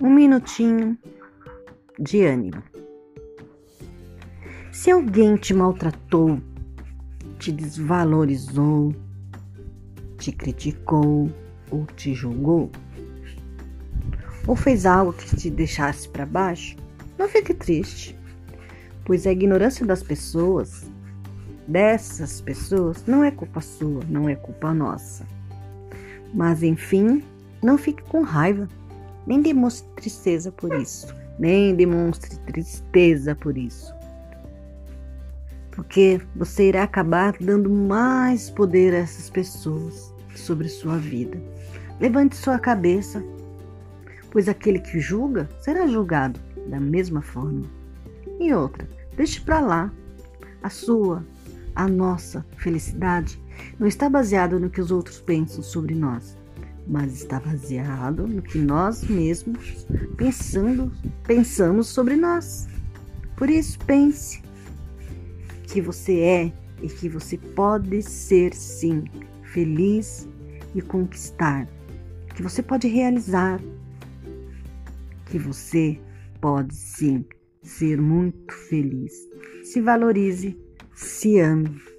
um minutinho de ânimo. Se alguém te maltratou, te desvalorizou, te criticou ou te julgou, ou fez algo que te deixasse para baixo, não fique triste, pois a ignorância das pessoas, dessas pessoas, não é culpa sua, não é culpa nossa. Mas enfim, não fique com raiva, nem demonstre tristeza por isso, nem demonstre tristeza por isso. Porque você irá acabar dando mais poder a essas pessoas sobre sua vida. Levante sua cabeça, pois aquele que julga será julgado da mesma forma. E outra, deixe para lá a sua, a nossa felicidade não está baseado no que os outros pensam sobre nós, mas está baseado no que nós mesmos pensando, pensamos sobre nós. Por isso pense que você é e que você pode ser sim feliz e conquistar, que você pode realizar, que você pode sim ser muito feliz. Se valorize, se ame